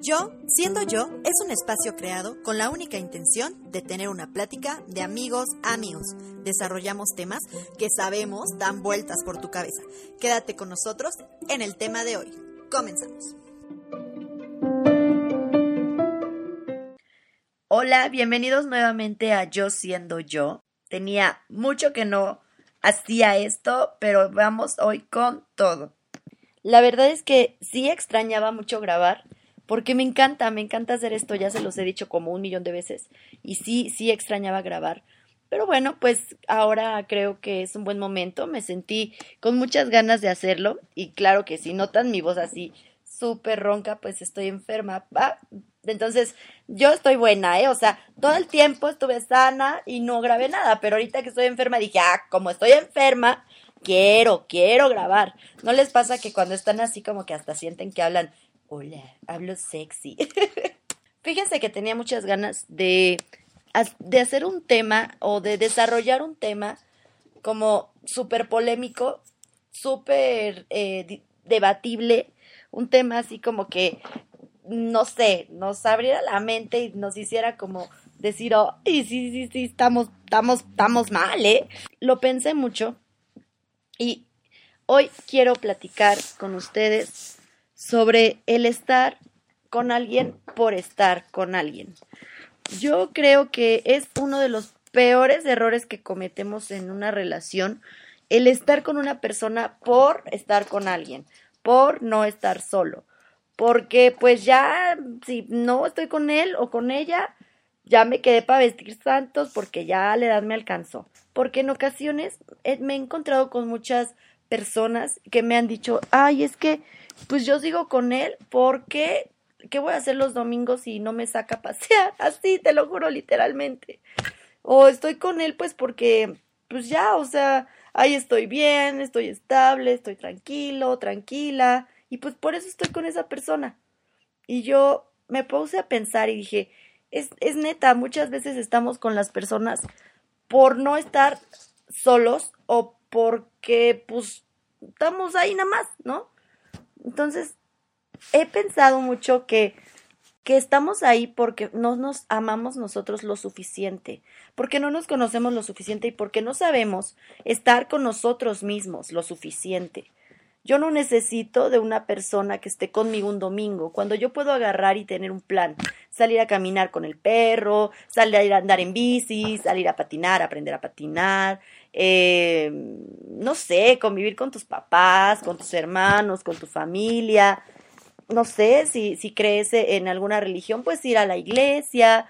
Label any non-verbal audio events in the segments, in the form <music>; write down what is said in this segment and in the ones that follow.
Yo, siendo yo, es un espacio creado con la única intención de tener una plática de amigos a amigos. Desarrollamos temas que sabemos dan vueltas por tu cabeza. Quédate con nosotros en el tema de hoy. Comenzamos. Hola, bienvenidos nuevamente a Yo siendo yo. Tenía mucho que no hacía esto, pero vamos hoy con todo. La verdad es que sí extrañaba mucho grabar porque me encanta, me encanta hacer esto, ya se los he dicho como un millón de veces y sí, sí extrañaba grabar. Pero bueno, pues ahora creo que es un buen momento, me sentí con muchas ganas de hacerlo y claro que si notan mi voz así súper ronca, pues estoy enferma. Entonces, yo estoy buena, ¿eh? O sea, todo el tiempo estuve sana y no grabé nada, pero ahorita que estoy enferma dije, ah, como estoy enferma, quiero, quiero grabar. ¿No les pasa que cuando están así como que hasta sienten que hablan Hola, hablo sexy. <laughs> Fíjense que tenía muchas ganas de, de hacer un tema o de desarrollar un tema como súper polémico, súper eh, debatible, un tema así como que, no sé, nos abriera la mente y nos hiciera como decir, oh, sí, sí, sí, estamos, estamos, estamos mal, ¿eh? Lo pensé mucho y hoy quiero platicar con ustedes sobre el estar con alguien por estar con alguien. Yo creo que es uno de los peores errores que cometemos en una relación el estar con una persona por estar con alguien, por no estar solo. Porque pues ya, si no estoy con él o con ella, ya me quedé para vestir santos porque ya la edad me alcanzó. Porque en ocasiones eh, me he encontrado con muchas personas que me han dicho, ay, es que pues yo sigo con él porque, ¿qué voy a hacer los domingos si no me saca a pasear? <laughs> Así, te lo juro literalmente. O estoy con él pues porque, pues ya, o sea, ahí estoy bien, estoy estable, estoy tranquilo, tranquila, y pues por eso estoy con esa persona. Y yo me puse a pensar y dije, es, es neta, muchas veces estamos con las personas por no estar solos o porque pues estamos ahí nada más, ¿no? Entonces, he pensado mucho que, que estamos ahí porque no nos amamos nosotros lo suficiente, porque no nos conocemos lo suficiente y porque no sabemos estar con nosotros mismos lo suficiente. Yo no necesito de una persona que esté conmigo un domingo, cuando yo puedo agarrar y tener un plan, salir a caminar con el perro, salir a andar en bici, salir a patinar, aprender a patinar, eh, no sé, convivir con tus papás, con tus hermanos, con tu familia, no sé, si, si crees en alguna religión, pues ir a la iglesia.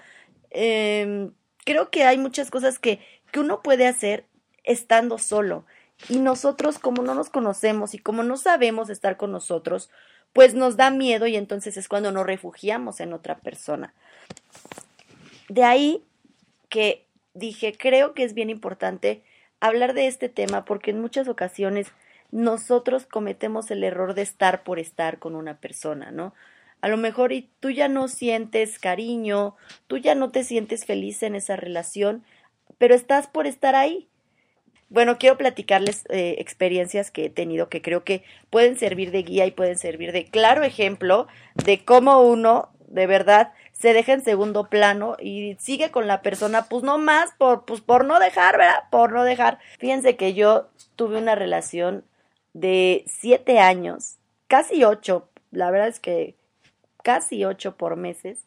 Em, creo que hay muchas cosas que, que uno puede hacer estando solo. Y nosotros, como no nos conocemos y como no sabemos estar con nosotros, pues nos da miedo y entonces es cuando nos refugiamos en otra persona. De ahí que dije, creo que es bien importante hablar de este tema porque en muchas ocasiones nosotros cometemos el error de estar por estar con una persona, ¿no? A lo mejor y tú ya no sientes cariño, tú ya no te sientes feliz en esa relación, pero estás por estar ahí. Bueno, quiero platicarles eh, experiencias que he tenido que creo que pueden servir de guía y pueden servir de claro ejemplo de cómo uno de verdad se deja en segundo plano y sigue con la persona, pues no más por, pues por no dejar, ¿verdad? Por no dejar. Fíjense que yo tuve una relación de siete años, casi ocho, la verdad es que casi ocho por meses.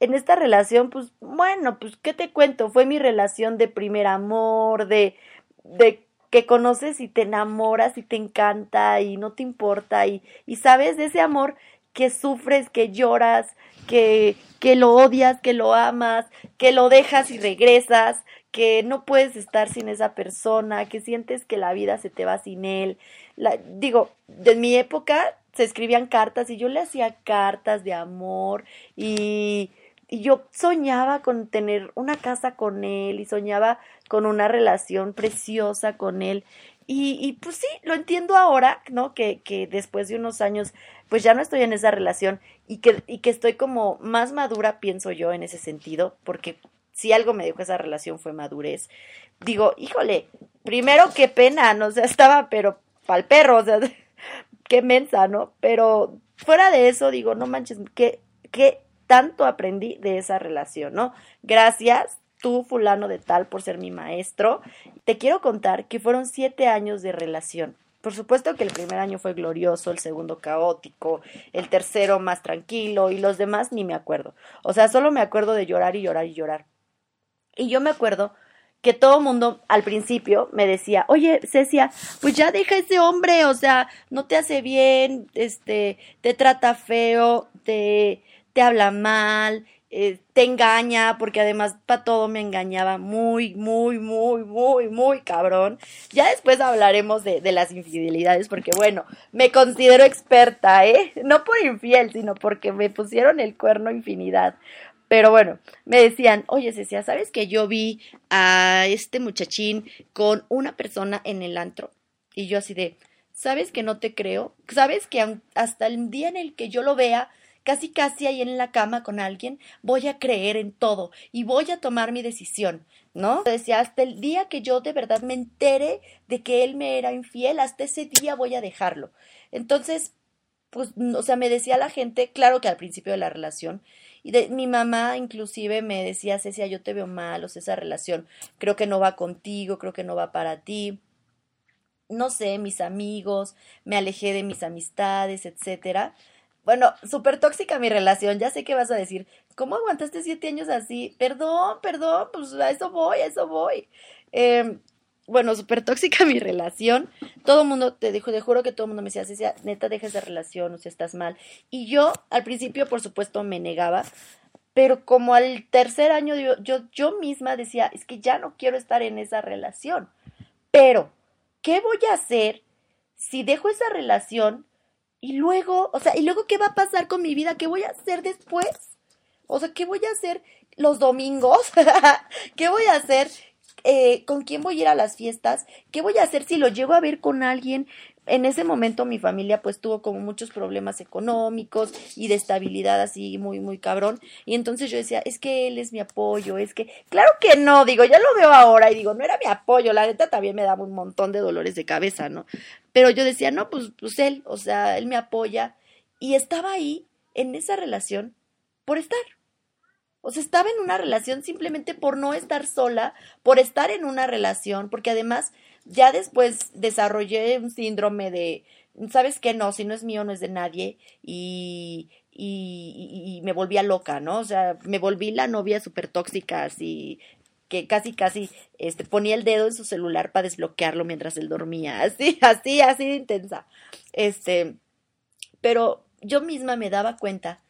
En esta relación, pues bueno, pues qué te cuento, fue mi relación de primer amor, de, de que conoces y te enamoras y te encanta y no te importa y, y sabes de ese amor que sufres, que lloras, que, que lo odias, que lo amas, que lo dejas y regresas, que no puedes estar sin esa persona, que sientes que la vida se te va sin él. Digo, de mi época se escribían cartas y yo le hacía cartas de amor y, y yo soñaba con tener una casa con él y soñaba con una relación preciosa con él. Y, y pues sí, lo entiendo ahora, ¿no? Que, que después de unos años pues ya no estoy en esa relación y que, y que estoy como más madura, pienso yo, en ese sentido, porque si algo me dejó esa relación fue madurez. Digo, híjole, primero qué pena, no o sea, estaba pero pa'l perro, o sea, <laughs> qué mensa, ¿no? Pero fuera de eso, digo, no manches, qué, qué tanto aprendí de esa relación, ¿no? Gracias, tú, fulano de tal, por ser mi maestro. Te quiero contar que fueron siete años de relación. Por supuesto que el primer año fue glorioso, el segundo caótico, el tercero más tranquilo y los demás ni me acuerdo. O sea, solo me acuerdo de llorar y llorar y llorar. Y yo me acuerdo que todo mundo al principio me decía, oye, Cecia, pues ya deja ese hombre, o sea, no te hace bien, este, te trata feo, te, te habla mal, eh, te engaña, porque además para todo me engañaba muy, muy, muy, muy, muy cabrón. Ya después hablaremos de, de, las infidelidades, porque bueno, me considero experta, ¿eh? No por infiel, sino porque me pusieron el cuerno infinidad. Pero bueno, me decían, oye Cecia, ¿sabes que yo vi a este muchachín con una persona en el antro? Y yo así de, ¿sabes que no te creo? ¿Sabes que hasta el día en el que yo lo vea, casi casi ahí en la cama con alguien, voy a creer en todo y voy a tomar mi decisión, ¿no? Decía, hasta el día que yo de verdad me entere de que él me era infiel, hasta ese día voy a dejarlo. Entonces, pues, o sea, me decía la gente, claro que al principio de la relación, y de, mi mamá inclusive me decía, Cecia, yo te veo mal, o sea, esa relación creo que no va contigo, creo que no va para ti. No sé, mis amigos, me alejé de mis amistades, etcétera. Bueno, súper tóxica mi relación, ya sé que vas a decir, ¿cómo aguantaste siete años así? Perdón, perdón, pues a eso voy, a eso voy. Eh, bueno, súper tóxica <laughs> mi relación. Todo el mundo, te dijo, te juro que todo el mundo me decía, decía, neta, deja esa relación, o sea, estás mal. Y yo, al principio, por supuesto, me negaba, pero como al tercer año, yo, yo misma decía, es que ya no quiero estar en esa relación. Pero, ¿qué voy a hacer si dejo esa relación y luego, o sea, ¿y luego qué va a pasar con mi vida? ¿Qué voy a hacer después? O sea, ¿qué voy a hacer los domingos? <laughs> ¿Qué voy a hacer? Eh, ¿Con quién voy a ir a las fiestas? ¿Qué voy a hacer si lo llego a ver con alguien? En ese momento mi familia pues tuvo como muchos problemas económicos y de estabilidad así muy, muy cabrón. Y entonces yo decía, es que él es mi apoyo, es que, claro que no, digo, ya lo veo ahora y digo, no era mi apoyo, la neta también me daba un montón de dolores de cabeza, ¿no? Pero yo decía, no, pues, pues él, o sea, él me apoya. Y estaba ahí, en esa relación, por estar. O sea, estaba en una relación simplemente por no estar sola, por estar en una relación, porque además ya después desarrollé un síndrome de, ¿sabes qué? No, si no es mío, no es de nadie. Y, y, me volvía loca, ¿no? O sea, me volví la novia súper tóxica, así, que casi casi este ponía el dedo en su celular para desbloquearlo mientras él dormía, <laughs> así, así, así de intensa. Este, pero yo misma me daba cuenta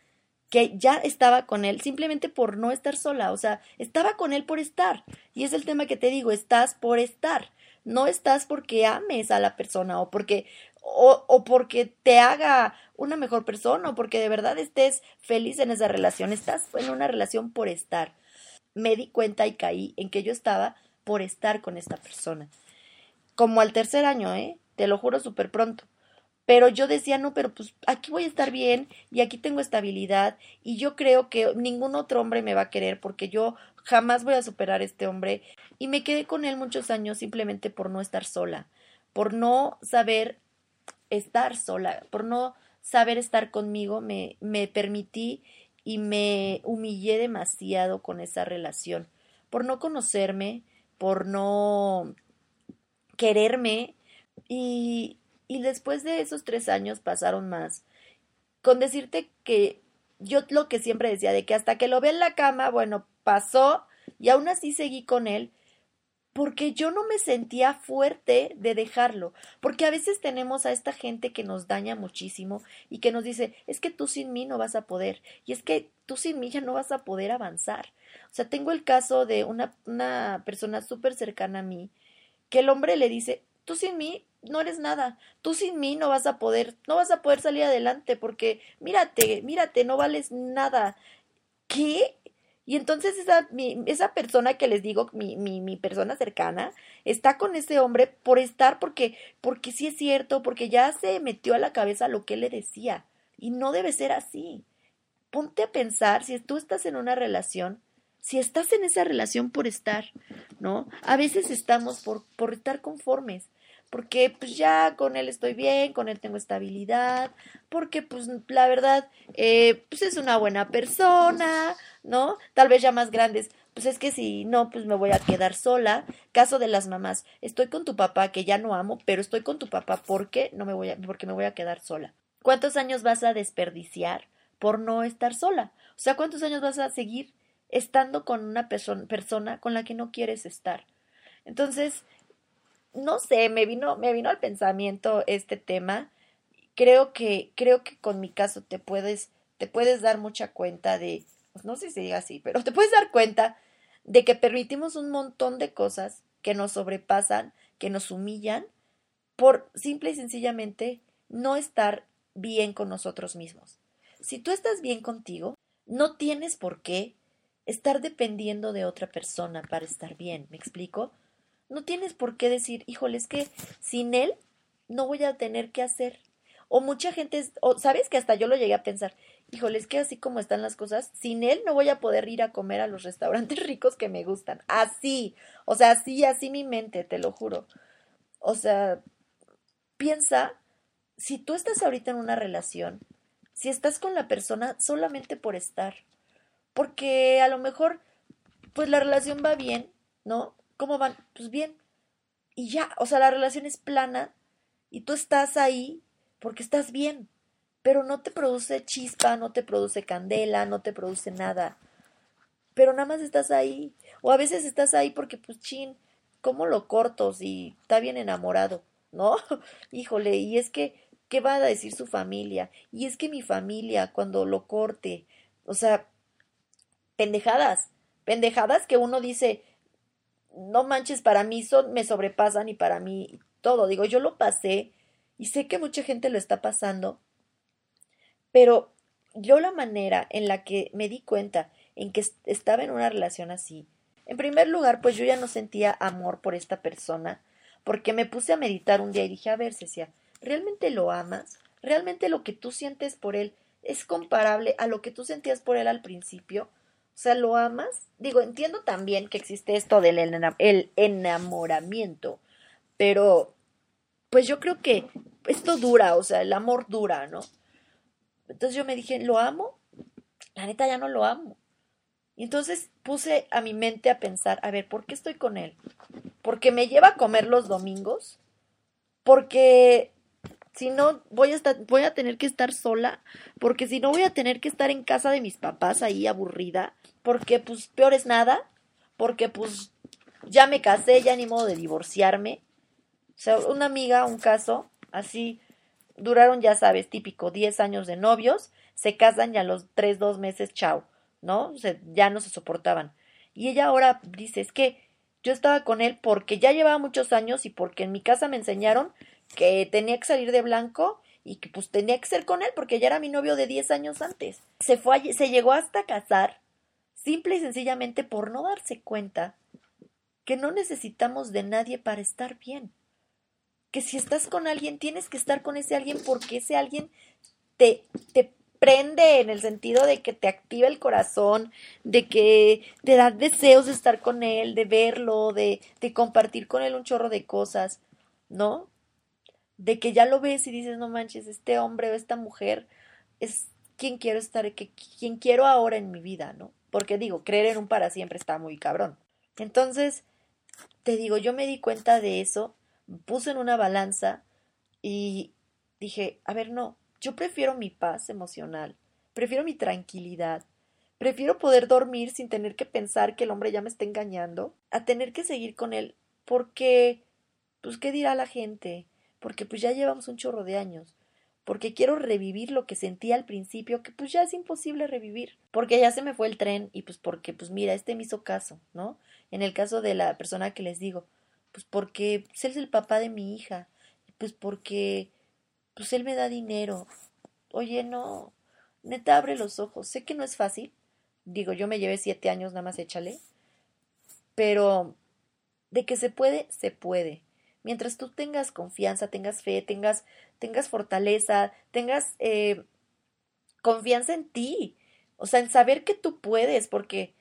que ya estaba con él simplemente por no estar sola, o sea, estaba con él por estar. Y es el tema que te digo, estás por estar. No estás porque ames a la persona o porque o, o porque te haga una mejor persona o porque de verdad estés feliz en esa relación. Estás en una relación por estar me di cuenta y caí en que yo estaba por estar con esta persona. Como al tercer año, ¿eh? Te lo juro súper pronto. Pero yo decía, no, pero pues aquí voy a estar bien y aquí tengo estabilidad y yo creo que ningún otro hombre me va a querer porque yo jamás voy a superar a este hombre y me quedé con él muchos años simplemente por no estar sola, por no saber estar sola, por no saber estar conmigo, me, me permití y me humillé demasiado con esa relación, por no conocerme, por no quererme y, y después de esos tres años pasaron más. Con decirte que yo lo que siempre decía de que hasta que lo ve en la cama, bueno, pasó y aún así seguí con él porque yo no me sentía fuerte de dejarlo, porque a veces tenemos a esta gente que nos daña muchísimo y que nos dice, es que tú sin mí no vas a poder, y es que tú sin mí ya no vas a poder avanzar. O sea, tengo el caso de una, una persona súper cercana a mí, que el hombre le dice, tú sin mí no eres nada, tú sin mí no vas a poder, no vas a poder salir adelante porque mírate, mírate, no vales nada. ¿Qué? Y entonces esa, mi, esa persona que les digo, mi, mi, mi, persona cercana, está con ese hombre por estar, porque, porque sí es cierto, porque ya se metió a la cabeza lo que él le decía. Y no debe ser así. Ponte a pensar si tú estás en una relación, si estás en esa relación por estar, ¿no? A veces estamos por, por estar conformes. Porque pues ya con él estoy bien, con él tengo estabilidad, porque pues la verdad, eh, pues es una buena persona, ¿no? Tal vez ya más grandes, pues es que si no, pues me voy a quedar sola. Caso de las mamás, estoy con tu papá que ya no amo, pero estoy con tu papá porque no me voy a, porque me voy a quedar sola. ¿Cuántos años vas a desperdiciar por no estar sola? O sea, ¿cuántos años vas a seguir estando con una persona con la que no quieres estar? Entonces, no sé, me vino, me vino al pensamiento este tema. Creo que, creo que con mi caso te puedes, te puedes dar mucha cuenta de, pues no sé si diga así, pero te puedes dar cuenta de que permitimos un montón de cosas que nos sobrepasan, que nos humillan, por simple y sencillamente no estar bien con nosotros mismos. Si tú estás bien contigo, no tienes por qué estar dependiendo de otra persona para estar bien, ¿me explico? No tienes por qué decir, híjole, es que sin él no voy a tener que hacer. O mucha gente, o sabes que hasta yo lo llegué a pensar, híjole, es que así como están las cosas, sin él no voy a poder ir a comer a los restaurantes <laughs> ricos que me gustan. Así, o sea, así, así mi mente, te lo juro. O sea, piensa, si tú estás ahorita en una relación, si estás con la persona solamente por estar, porque a lo mejor, pues la relación va bien, ¿no? ¿Cómo van? Pues bien. Y ya, o sea, la relación es plana y tú estás ahí porque estás bien, pero no te produce chispa, no te produce candela, no te produce nada. Pero nada más estás ahí. O a veces estás ahí porque, pues, chin, ¿cómo lo corto si está bien enamorado? ¿No? <laughs> Híjole, y es que, ¿qué va a decir su familia? Y es que mi familia, cuando lo corte, o sea, pendejadas, pendejadas que uno dice, no manches, para mí son, me sobrepasan y para mí todo. Digo, yo lo pasé y sé que mucha gente lo está pasando, pero yo la manera en la que me di cuenta en que estaba en una relación así, en primer lugar, pues yo ya no sentía amor por esta persona, porque me puse a meditar un día y dije, a ver, Cecia, ¿realmente lo amas? ¿Realmente lo que tú sientes por él es comparable a lo que tú sentías por él al principio? O sea, ¿lo amas? Digo, entiendo también que existe esto del el enamoramiento, pero pues yo creo que esto dura, o sea, el amor dura, ¿no? Entonces yo me dije, ¿lo amo? La neta ya no lo amo. Y entonces puse a mi mente a pensar, a ver, ¿por qué estoy con él? ¿Porque me lleva a comer los domingos? ¿Porque si no voy a estar, voy a tener que estar sola, porque si no voy a tener que estar en casa de mis papás ahí aburrida, porque pues peor es nada, porque pues ya me casé, ya ni modo de divorciarme. O sea, una amiga, un caso, así, duraron, ya sabes, típico, 10 años de novios, se casan y a los 3, 2 meses, chao, ¿no? O sea, ya no se soportaban. Y ella ahora dice, es que yo estaba con él porque ya llevaba muchos años y porque en mi casa me enseñaron que tenía que salir de blanco y que pues tenía que ser con él porque ya era mi novio de 10 años antes. Se fue, se llegó hasta casar simple y sencillamente por no darse cuenta que no necesitamos de nadie para estar bien. Que si estás con alguien, tienes que estar con ese alguien porque ese alguien te, te prende en el sentido de que te activa el corazón, de que te da deseos de estar con él, de verlo, de, de compartir con él un chorro de cosas, ¿no? de que ya lo ves y dices, no manches, este hombre o esta mujer es quien quiero estar, que, quien quiero ahora en mi vida, ¿no? Porque digo, creer en un para siempre está muy cabrón. Entonces, te digo, yo me di cuenta de eso, puse en una balanza y dije, a ver, no, yo prefiero mi paz emocional, prefiero mi tranquilidad, prefiero poder dormir sin tener que pensar que el hombre ya me está engañando, a tener que seguir con él, porque, pues, ¿qué dirá la gente? porque pues ya llevamos un chorro de años, porque quiero revivir lo que sentí al principio, que pues ya es imposible revivir, porque ya se me fue el tren y pues porque pues mira, este me hizo caso, ¿no? En el caso de la persona que les digo, pues porque él es el papá de mi hija, pues porque pues él me da dinero. Oye, no, neta abre los ojos, sé que no es fácil, digo, yo me llevé siete años nada más échale, pero de que se puede, se puede mientras tú tengas confianza, tengas fe, tengas, tengas fortaleza, tengas eh, confianza en ti, o sea, en saber que tú puedes, porque,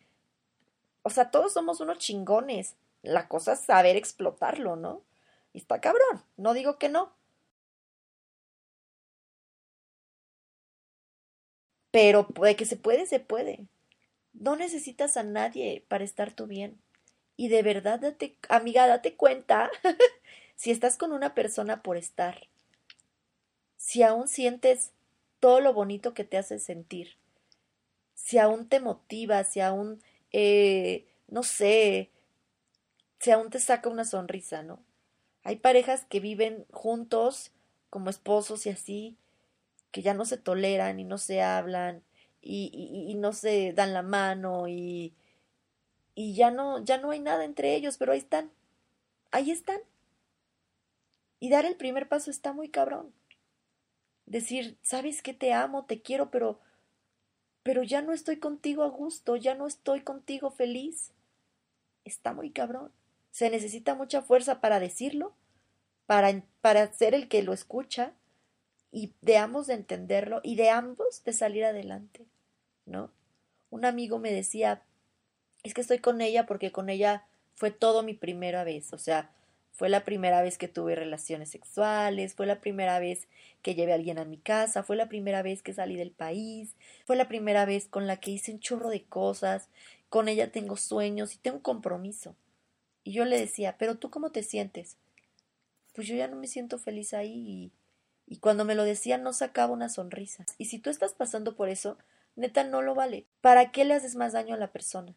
o sea, todos somos unos chingones, la cosa es saber explotarlo, ¿no? Y está cabrón, no digo que no. Pero puede que se puede, se puede. No necesitas a nadie para estar tú bien. Y de verdad, amiga, date cuenta <laughs> si estás con una persona por estar. Si aún sientes todo lo bonito que te hace sentir. Si aún te motiva, si aún, eh, no sé, si aún te saca una sonrisa, ¿no? Hay parejas que viven juntos como esposos y así, que ya no se toleran y no se hablan y, y, no se dan la mano y, y ya no, ya no hay nada entre ellos, pero ahí están, ahí están. Y dar el primer paso está muy cabrón. Decir, sabes que te amo, te quiero, pero, pero ya no estoy contigo a gusto, ya no estoy contigo feliz. Está muy cabrón. Se necesita mucha fuerza para decirlo, para, para ser el que lo escucha y de ambos de entenderlo y de ambos de salir adelante, ¿no? Un amigo me decía, es que estoy con ella porque con ella fue todo mi primera vez, o sea, fue la primera vez que tuve relaciones sexuales, fue la primera vez que llevé a alguien a mi casa, fue la primera vez que salí del país, fue la primera vez con la que hice un chorro de cosas, con ella tengo sueños y tengo un compromiso. Y yo le decía, pero tú cómo te sientes? Pues yo ya no me siento feliz ahí y, y cuando me lo decía no sacaba una sonrisa. Y si tú estás pasando por eso, neta no lo vale. ¿Para qué le haces más daño a la persona?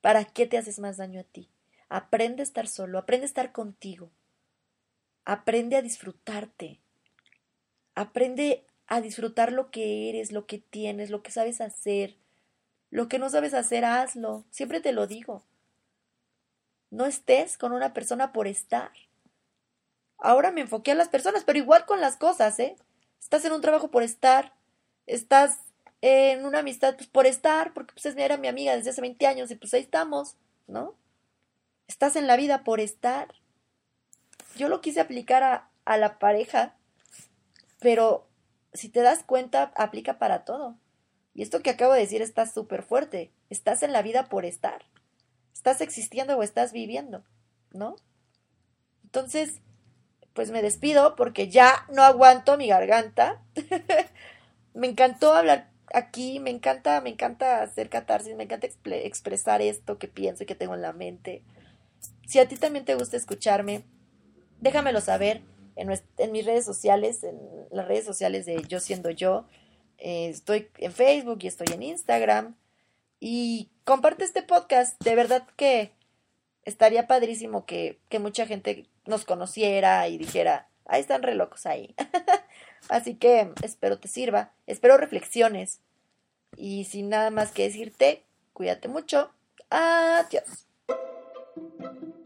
¿Para qué te haces más daño a ti? Aprende a estar solo, aprende a estar contigo. Aprende a disfrutarte. Aprende a disfrutar lo que eres, lo que tienes, lo que sabes hacer. Lo que no sabes hacer, hazlo. Siempre te lo digo. No estés con una persona por estar. Ahora me enfoqué a las personas, pero igual con las cosas, ¿eh? Estás en un trabajo por estar. Estás en una amistad pues, por estar, porque pues era mi amiga desde hace 20 años y pues ahí estamos, ¿no? Estás en la vida por estar. Yo lo quise aplicar a, la pareja, pero si te das cuenta, aplica para todo. Y esto que acabo de decir está súper fuerte. Estás en la vida por estar. Estás existiendo o estás viviendo, ¿no? Entonces, pues me despido porque ya no aguanto mi garganta. <laughs> me encantó hablar aquí me encanta, me encanta hacer catarsis, me encanta expresar esto que pienso y que tengo en la mente. Si a ti también te gusta escucharme, déjamelo saber en, mis redes sociales, en las redes sociales de Yo Siendo Yo. Eh, estoy en Facebook y estoy en Instagram. Y comparte este podcast. De verdad que estaría padrísimo que, que mucha gente nos conociera y dijera, ahí están re locos ahí. <laughs> Así que espero te sirva, espero reflexiones. Y sin nada más que decirte, cuídate mucho. Adiós. Thank you.